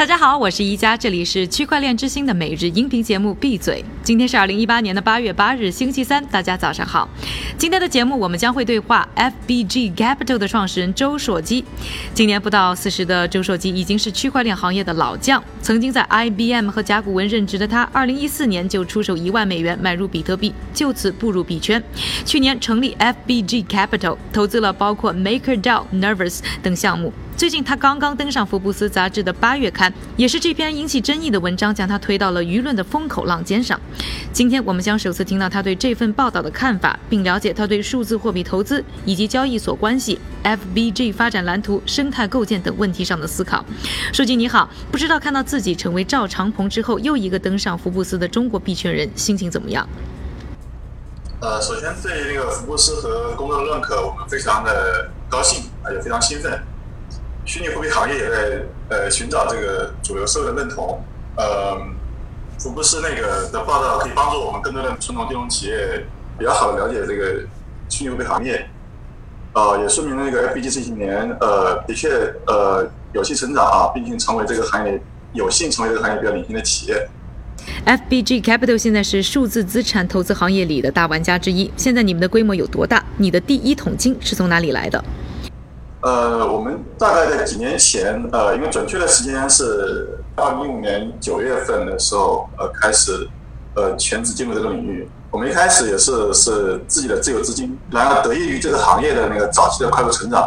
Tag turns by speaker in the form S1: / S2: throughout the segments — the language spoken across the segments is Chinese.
S1: 大家好，我是宜佳，这里是区块链之星的每日音频节目《闭嘴》。今天是二零一八年的八月八日，星期三，大家早上好。今天的节目我们将会对话 FBG Capital 的创始人周硕基。今年不到四十的周硕基已经是区块链行业的老将，曾经在 IBM 和甲骨文任职的他，二零一四年就出手一万美元买入比特币，就此步入币圈。去年成立 FBG Capital，投资了包括 MakerDAO、Nervous 等项目。最近，他刚刚登上福布斯杂志的八月刊，也是这篇引起争议的文章将他推到了舆论的风口浪尖上。今天我们将首次听到他对这份报道的看法，并了解他对数字货币投资以及交易所关系、FBG 发展蓝图、生态构建等问题上的思考。书记你好，不知道看到自己成为赵长鹏之后又一个登上福布斯的中国币圈人，心情怎么样？
S2: 呃，首先对这个福布斯和公众的认可，我们非常的高兴，而且非常兴奋。虚拟货币行业也在呃寻找这个主流社会的认同。呃，福布斯那个的报道可以帮助我们更多的传统金融企业比较好的了解这个虚拟货币行业。呃，也说明那个 FBG 这些年呃的确呃有些成长啊，并且成为这个行业有幸成为这个行业比较领先的企业。
S1: FBG Capital 现在是数字资产投资行业里的大玩家之一。现在你们的规模有多大？你的第一桶金是从哪里来的？
S2: 呃，我们大概在几年前，呃，因为准确的时间是二零一五年九月份的时候，呃，开始，呃，全职进入这个领域。我们一开始也是是自己的自有资金，然后得益于这个行业的那个早期的快速成长，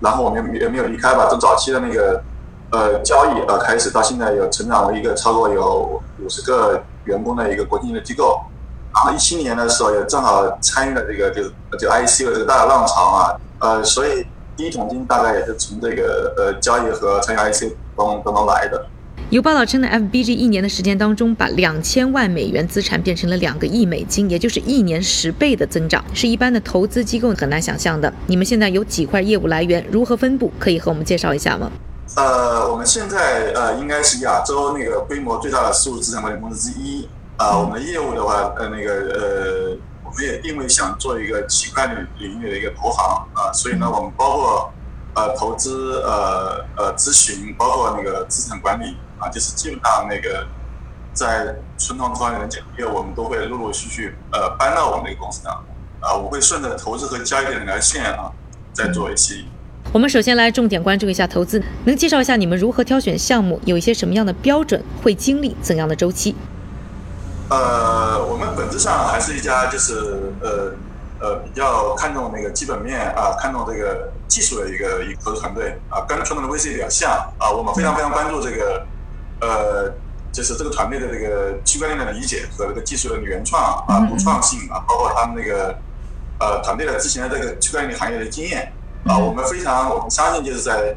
S2: 然后我们也没有离开吧。从早期的那个呃交易呃开始，到现在有成长为一个超过有五十个员工的一个国际性的机构。然后一七年的时候也正好参与了这个就就 ICO 这个大的浪潮啊，呃，所以。第一桶金大概也是从这个呃交易和参与 IC 当当中来的。
S1: 有报道称呢，FBG 一年的时间当中，把两千万美元资产变成了两个亿美金，也就是一年十倍的增长，是一般的投资机构很难想象的。你们现在有几块业务来源，如何分布？可以和我们介绍一下吗？
S2: 呃，我们现在呃应该是亚洲那个规模最大的数字资产管理公司之一。啊，我们的业务的话，呃那个呃。我们也定位想做一个区块链领域的一个投行啊，所以呢，我们包括呃投资、呃呃咨询，包括那个资产管理啊，就是基本上那个在存统方面的业务，我们都会陆陆续续呃搬到我们那个公司当中啊。我会顺着投资和交易的两条线啊，再做一期。
S1: 我们首先来重点关注一下投资，能介绍一下你们如何挑选项目，有一些什么样的标准，会经历怎样的周期？
S2: 呃，我们本质上还是一家就是呃呃比较看重那个基本面啊，看重这个技术的一个一个团队啊，跟传统的 VC 比较像啊。我们非常非常关注这个呃，就是这个团队的这个区块链的理解和这个技术的原创啊、独创性啊，包括他们那个呃团队的之前的这个区块链行业的经验啊。我们非常我们相信就是在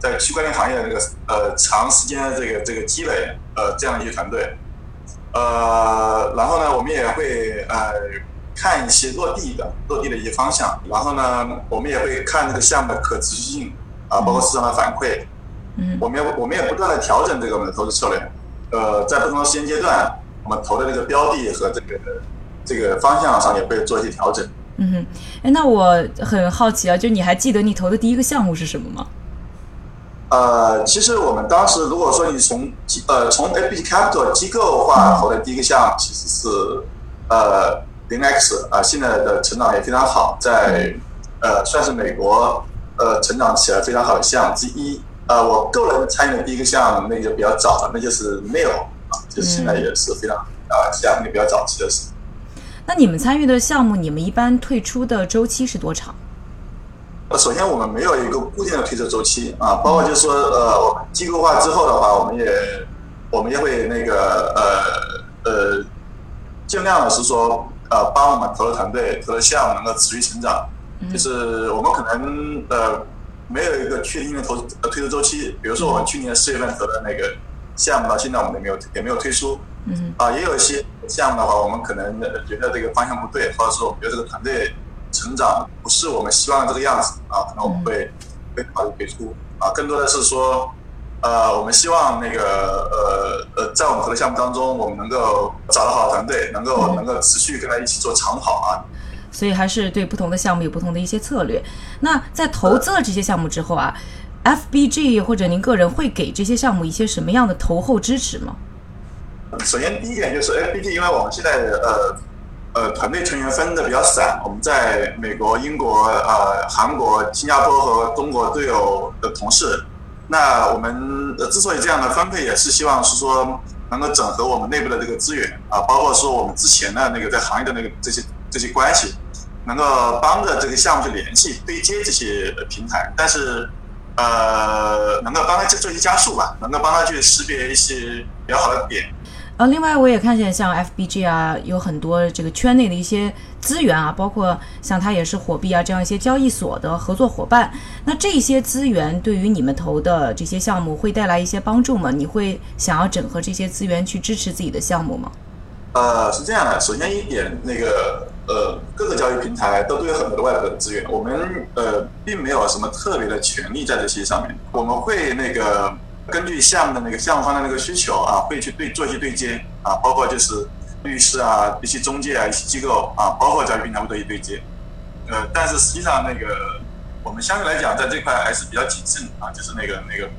S2: 在区块链行业的这个呃长时间的这个这个积累呃这样的一些团队。呃，然后呢，我们也会呃看一些落地的落地的一些方向，然后呢，我们也会看这个项目的可持续性啊，包括市场的反馈。嗯，我们也我们也不断的调整这个我们的投资策略。呃，在不同的时间阶段，我们投的这个标的和这个这个方向上也会做一些调整。
S1: 嗯哼，哎，那我很好奇啊，就你还记得你投的第一个项目是什么吗？
S2: 呃，其实我们当时如果说你从机呃从 A B Capital 机构化投的第一个项目，其实是呃零 X 啊，现在的成长也非常好，在呃算是美国呃成长起来非常好的项目之一。呃，我个人参与的第一个项目，那个比较早的，那就是 Mail 啊，就是现在也是非常啊项目比较早期的事。
S1: 那你们参与的项目，你们一般退出的周期是多长？
S2: 首先，我们没有一个固定的推出周期啊，包括就是说，呃，机构化之后的话，我们也我们也会那个呃呃，尽量的是说，呃，帮我们投的团队投的项目能够持续成长。就是我们可能呃没有一个确定的投呃推出周期，比如说我们去年四月份投的那个项目到现在我们也没有也没有推出。嗯。啊，也有一些项目的话，我们可能觉得这个方向不对，或者说我们觉得这个团队。成长不是我们希望的这个样子啊，可能我们会会考虑退出啊，更多的是说，呃，我们希望那个呃呃，在我们合作项目当中，我们能够找到好的团队，能够能够持续跟他一起做长跑啊。
S1: 所以还是对不同的项目有不同的一些策略。那在投资了这些项目之后啊，FBG 或者您个人会给这些项目一些什么样的投后支持吗？
S2: 首先，第一点就是 FBG，因为我们现在呃呃团队成员分的比较散，我们在美国、英国、呃韩国、新加坡和中国都有的同事。那我们之所以这样的分配，也是希望是说能够整合我们内部的这个资源啊，包括说我们之前的那个在行业的那个这些这些关系，能够帮着这个项目去联系对接这些平台，但是呃能够帮他去做一些加速吧，能够帮他去识别一些比较好的点。
S1: 呃，另外我也看见像 FBG 啊，有很多这个圈内的一些资源啊，包括像它也是火币啊这样一些交易所的合作伙伴。那这些资源对于你们投的这些项目会带来一些帮助吗？你会想要整合这些资源去支持自己的项目吗？
S2: 呃，是这样的，首先一点，那个呃，各个交易平台都都有很多的外部的资源，我们呃并没有什么特别的权利在这些上面，我们会那个。根据项目的那个项目方的那个需求啊，会去对做一些对接啊，包括就是律师啊、一些中介啊、一些机构啊，包括交易平台会做一些对接。呃，但是实际上那个我们相对来讲在这块还是比较谨慎啊，就是那个那个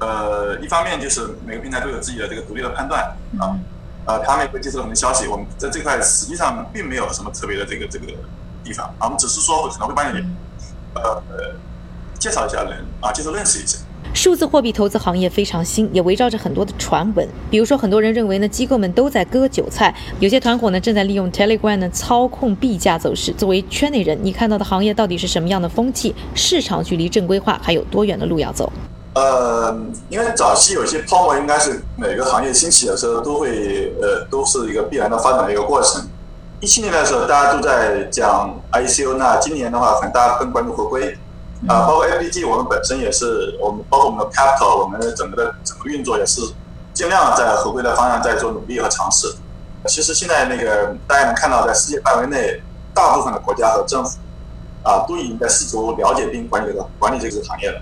S2: 呃，一方面就是每个平台都有自己的这个独立的判断啊，呃，他们也会接受我们的消息，我们在这块实际上并没有什么特别的这个这个地方啊，我们只是说可能会帮你呃介绍一下人啊，介绍认识一下。
S1: 数字货币投资行业非常新，也围绕着很多的传闻。比如说，很多人认为呢，机构们都在割韭菜，有些团伙呢正在利用 Telegram 呢操控币价走势。作为圈内人，你看到的行业到底是什么样的风气？市场距离正规化还有多远的路要走？
S2: 呃，因为早期有些泡沫，应该是每个行业兴起的时候都会呃都是一个必然的发展的一个过程。一七年的时候，大家都在讲 ICO，那今年的话，可能大家更关注回归。啊，包括 FBG，我们本身也是，我们包括我们的 capital，我们整个的整个运作也是尽量在合规的方向在做努力和尝试。其实现在那个大家能看到，在世界范围内，大部分的国家和政府啊，都已经在试图了解并管理这个管理这个行业了。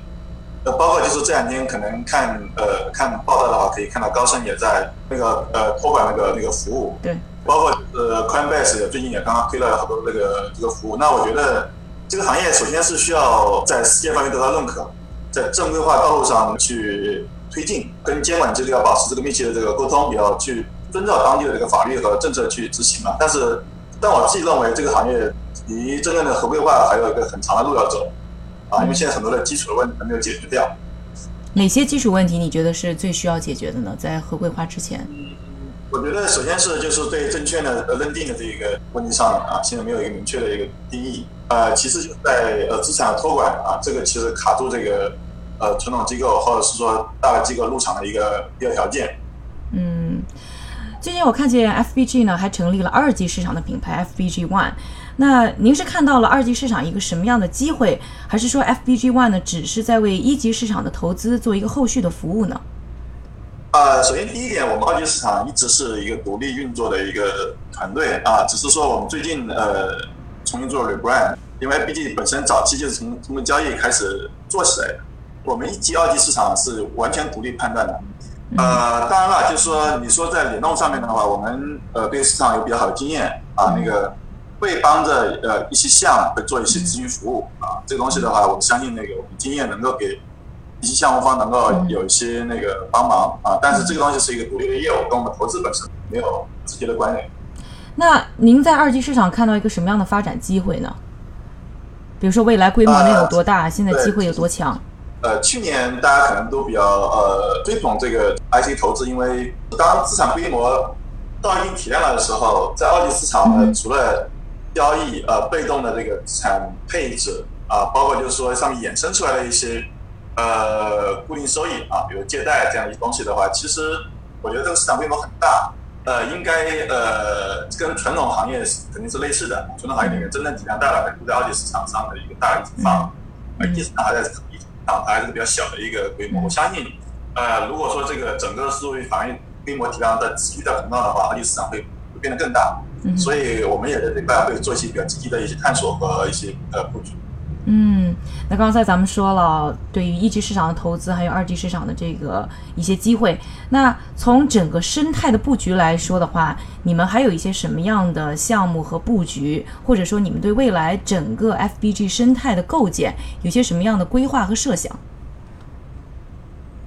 S2: 呃，包括就是这两天可能看呃看报道的话，可以看到高盛也在那个呃托管那个那个服务。
S1: 对。
S2: 包括呃 Coinbase 最近也刚刚推了好多那个这个服务。那我觉得。这个行业首先是需要在世界范围得到认可，在正规化道路上去推进，跟监管机构要保持这个密切的这个沟通，也要去遵照当地的这个法律和政策去执行嘛。但是，但我自己认为这个行业离真正的合规化还有一个很长的路要走，啊，因为现在很多的基础的问题还没有解决掉。
S1: 哪些基础问题你觉得是最需要解决的呢？在合规化之前？
S2: 我觉得首先是就是对证券的认定的这一个问题上面啊，现在没有一个明确的一个定义。呃，其次就是在呃资产托管啊，这个其实卡住这个呃传统机构或者是说大的机构入场的一个必要条件。
S1: 嗯，最近我看见 FBG 呢还成立了二级市场的品牌 FBG One，那您是看到了二级市场一个什么样的机会，还是说 FBG One 呢只是在为一级市场的投资做一个后续的服务呢？
S2: 呃，首先第一点，我们二级市场一直是一个独立运作的一个团队啊，只是说我们最近呃。重新做 rebrand，因为毕竟本身早期就是从通过交易开始做起来的。我们一级、二级市场是完全独立判断的。呃，当然了，就是说你说在联动上面的话，我们呃对市场有比较好的经验啊，那个会帮着呃一些项目会做一些咨询服务啊。这个东西的话，我相信那个我们经验能够给一些项目方能够有一些那个帮忙啊。但是这个东西是一个独立的业务，跟我们投资本身没有直接的关联。
S1: 那您在二级市场看到一个什么样的发展机会呢？比如说未来规模能有多大？现在机会有多强？
S2: 呃，去年大家可能都比较呃追捧这个 IC 投资，因为当资产规模到一定体量的时候，在二级市场呢，除了交易呃被动的这个资产配置啊，包括就是说上面衍生出来的一些呃固定收益啊，比如借贷这样一些东西的话，其实我觉得这个市场规模很大。呃，应该呃，跟传统行业肯定是类似的。传统行业里面真正体量大的，都在二级市场上的一个大的一方，而一级市场还在一级市场它还是比较小的一个规模。我相信，呃，如果说这个整个数据行业规模体量在持续在膨胀的话，二级市场会会变得更大。所以我们也在这块会做一些比较积极的一些探索和一些呃布局。
S1: 嗯，那刚才咱们说了，对于一级市场的投资，还有二级市场的这个一些机会。那从整个生态的布局来说的话，你们还有一些什么样的项目和布局，或者说你们对未来整个 FBG 生态的构建有些什么样的规划和设想？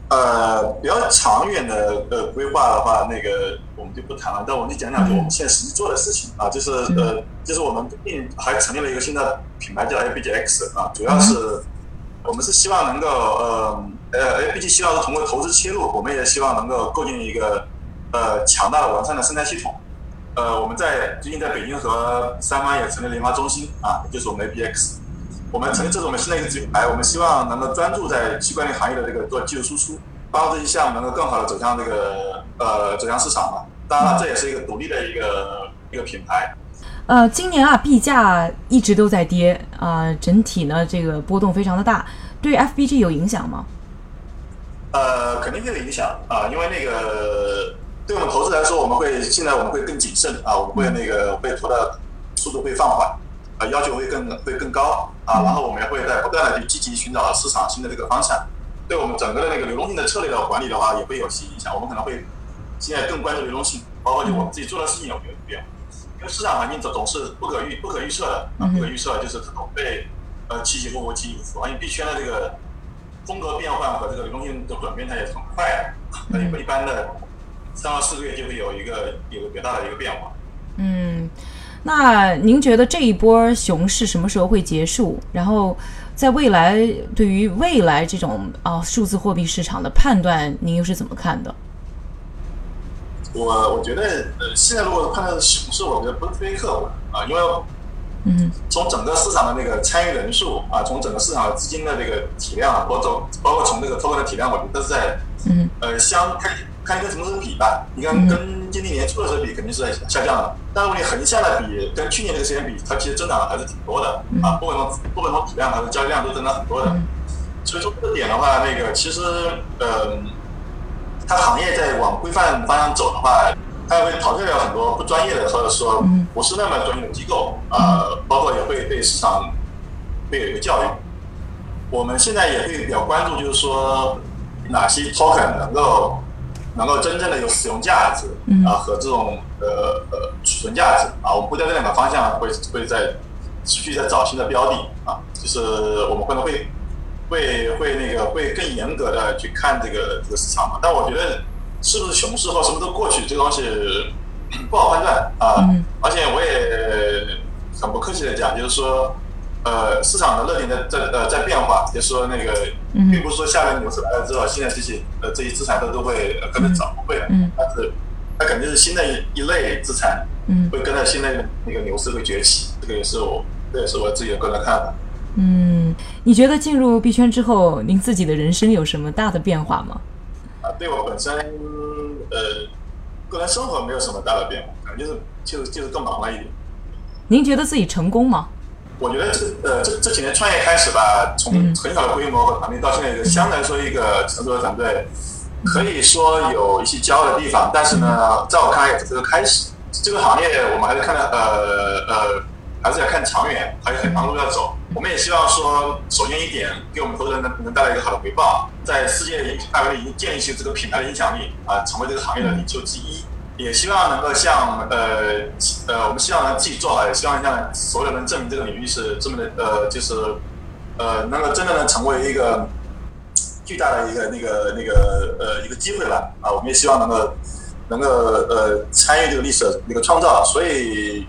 S2: 呃，比较长远的呃规划的话，那个我们就不谈了。但我们就讲讲就我们现在实际做的事情啊，就是呃，就是我们并还成立了一个新的品牌叫 ABGX 啊，主要是我们是希望能够呃呃 ABG 希望是通过投资切入，我们也希望能够构建一个呃强大的完善的生态系统。呃，我们在最近在北京和三湾也成立了研发中心啊，就是我们 ABX。我们成立这是我们新的一个品牌，我们希望能够专注在区块链行业的这个做技术输出，帮助这些项目能够更好的走向这个呃走向市场嘛。当然了，这也是一个独立的一个一个品牌。
S1: 呃，今年啊，币价一直都在跌啊，整体呢这个波动非常的大，对 FBG 有影响吗？
S2: 呃，肯定会有影响啊，因为那个对我们投资来说，我们会现在我们会更谨慎啊，我们会那个会投的速度会放缓。啊，要求会更会更高啊，然后我们也会在不断的去积极寻找市场新的这个方向，对我们整个的那个流动性的策略的管理的话，也会有些影响。我们可能会现在更关注流动性，包括就我们自己做的事情有没有变，因为市场环境总总是不可预不可预测的。啊，不可预测就是可能会呃起起伏伏起起伏伏，而且币圈的这个风格变换和这个流动性的转变它也是很快的，那一般的三到四个月就会有一个有个比较大的一个变化。
S1: 嗯。那您觉得这一波熊市什么时候会结束？然后，在未来对于未来这种啊数字货币市场的判断，您又是怎么看的？
S2: 我我觉得，呃，现在如果判断熊市，我觉得不是特别客观啊，因为，
S1: 嗯，
S2: 从整个市场的那个参与人数啊，从整个市场资金的这个体量，包括包括从这个 token 的体量，我觉得是在，
S1: 嗯，
S2: 呃，相看看跟什么时候比吧？你看跟。今年年初的时候比肯定是在下降的，但如果你横向的比，跟去年这个时间比，它其实增长的还是挺多的啊，不管从不管从体量还是交易量都增长很多的。所以说这个点的话，那个其实呃，它行业在往规范方向走的话，它会淘汰掉很多不专业的或者说不是那么专业的机构啊，包括也会对市场会有一个教育。我们现在也会比较关注，就是说哪些 token 能够。能够真正的有使用价值啊和这种呃呃储存价值啊，我们会在这两个方向会会在持续在找新的标的啊，就是我们可能会会会那个会更严格的去看这个这个市场嘛。但我觉得是不是熊市或什么都过去，这个东西不好判断啊。而且我也很不客气的讲，就是说。呃，市场的热点在在呃在变化，就是说那个，并不是说下面牛市来了之后，现在这些呃这些资产都都会跟着涨，不会的，但是它肯定是新的一一类资产，嗯会跟着新的那个牛市会崛起，这个也是我这也是我自己的个人看法。
S1: 嗯，你觉得进入币圈之后，您自己的人生有什么大的变化吗？
S2: 啊，对我本身呃个人生活没有什么大的变化，就是就是就是更忙了一点。
S1: 您觉得自己成功吗？
S2: 我觉得这呃这这几年创业开始吧，从很小的规模和团队到现在一个相对来说一个成熟的团队，可以说有一些骄傲的地方，但是呢，在我看来也是个开始。这个行业我们还是看的呃呃，还是要看长远，还有很长路要走。我们也希望说，首先一点，给我们投资人能能带来一个好的回报，在世界范围内已经建立起这个品牌的影响力啊，成为这个行业的领袖之一。也希望能够像呃呃，我们希望能自己做好，也希望向所有人证明这个领域是这么的呃，就是呃，能够真的能成为一个巨大的一个那个那个呃一个机会吧啊！我们也希望能够能够呃参与这个历史的那个创造，所以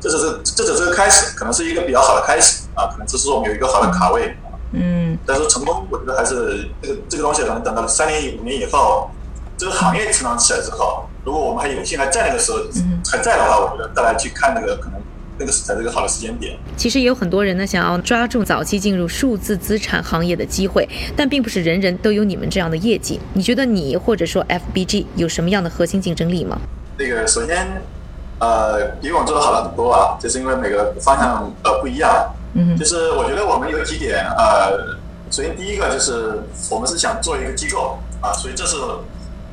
S2: 这只是这只是个开始，可能是一个比较好的开始啊，可能只是我们有一个好的卡位
S1: 嗯，
S2: 但是成功，我觉得还是这个这个东西可能等到三年五年以后，这个行业成长起来之后。如果我们还有幸还在那个时候还在的话，我觉得再来去看那个可能那个才是一个好的时间点。
S1: 其实也有很多人呢想要抓住早期进入数字资产行业的机会，但并不是人人都有你们这样的业绩。你觉得你或者说 FBG 有什么样的核心竞争力吗？
S2: 那个首先，呃，比我们做的好了很多啊，就是因为每个方向呃不一样。
S1: 嗯，
S2: 就是我觉得我们有几点呃，首先第一个就是我们是想做一个机构啊，所以这是。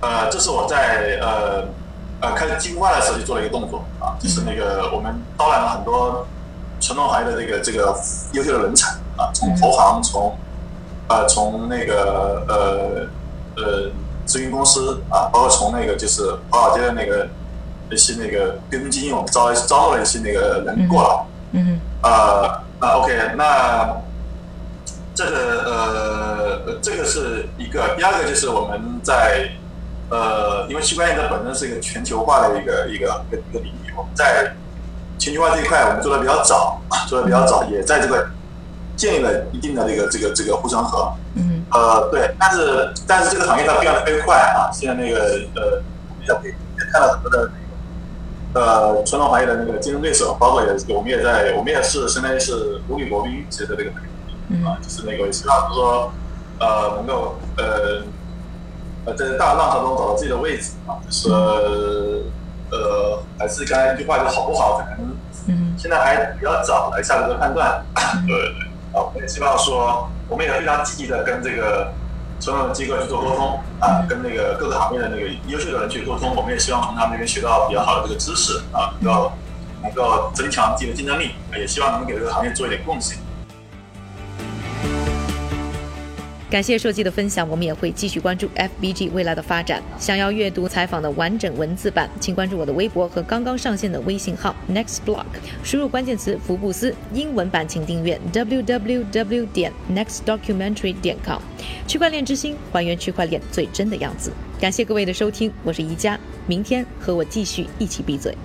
S2: 呃，这是我在呃呃开始进化的时候就做了一个动作啊，就是那个我们招揽了很多传统行业的这个这个优秀的人才啊，从投行，从呃从那个呃呃咨询公司啊，包括从那个就是华尔街的那个一些那个跟踪基金，我们招招募了一些那个人过来。
S1: 嗯。
S2: 呃，那 OK，那。这个呃，这个是一个。第二个就是我们在呃，因为区块链它本身是一个全球化的一个一个一个一个领域，我们在全球化这一块我们做的比较早，做的比较早，也在这个建立了一定的这个这个这个护城河。
S1: 嗯。
S2: 呃，对，但是但是这个行业它变得特别快啊，现在那个呃，也看到很多的。呃，传统行业的那个竞争对手，包括也我们也在，我们也是相当于是如履薄冰，其实这个啊，就是那个希望说，呃，能够呃呃在大浪潮中找到自己的位置啊，就是呃，还是刚才一句话，就好不好，可能现在还比较早来下这个判断。对 对，啊，我们也希望说，我们也非常积极的跟这个。所有的机构去做沟通啊，跟那个各个行业的那个优秀的人去沟通，我们也希望从他们那边学到比较好的这个知识啊，能够能够增强自己的竞争力，也希望能给这个行业做一点贡献。
S1: 感谢设计的分享，我们也会继续关注 FBG 未来的发展。想要阅读采访的完整文字版，请关注我的微博和刚刚上线的微信号 Next Block，输入关键词“福布斯”，英文版请订阅 www 点 nextdocumentary 点 com。区块链之星，还原区块链最真的样子。感谢各位的收听，我是宜佳，明天和我继续一起闭嘴。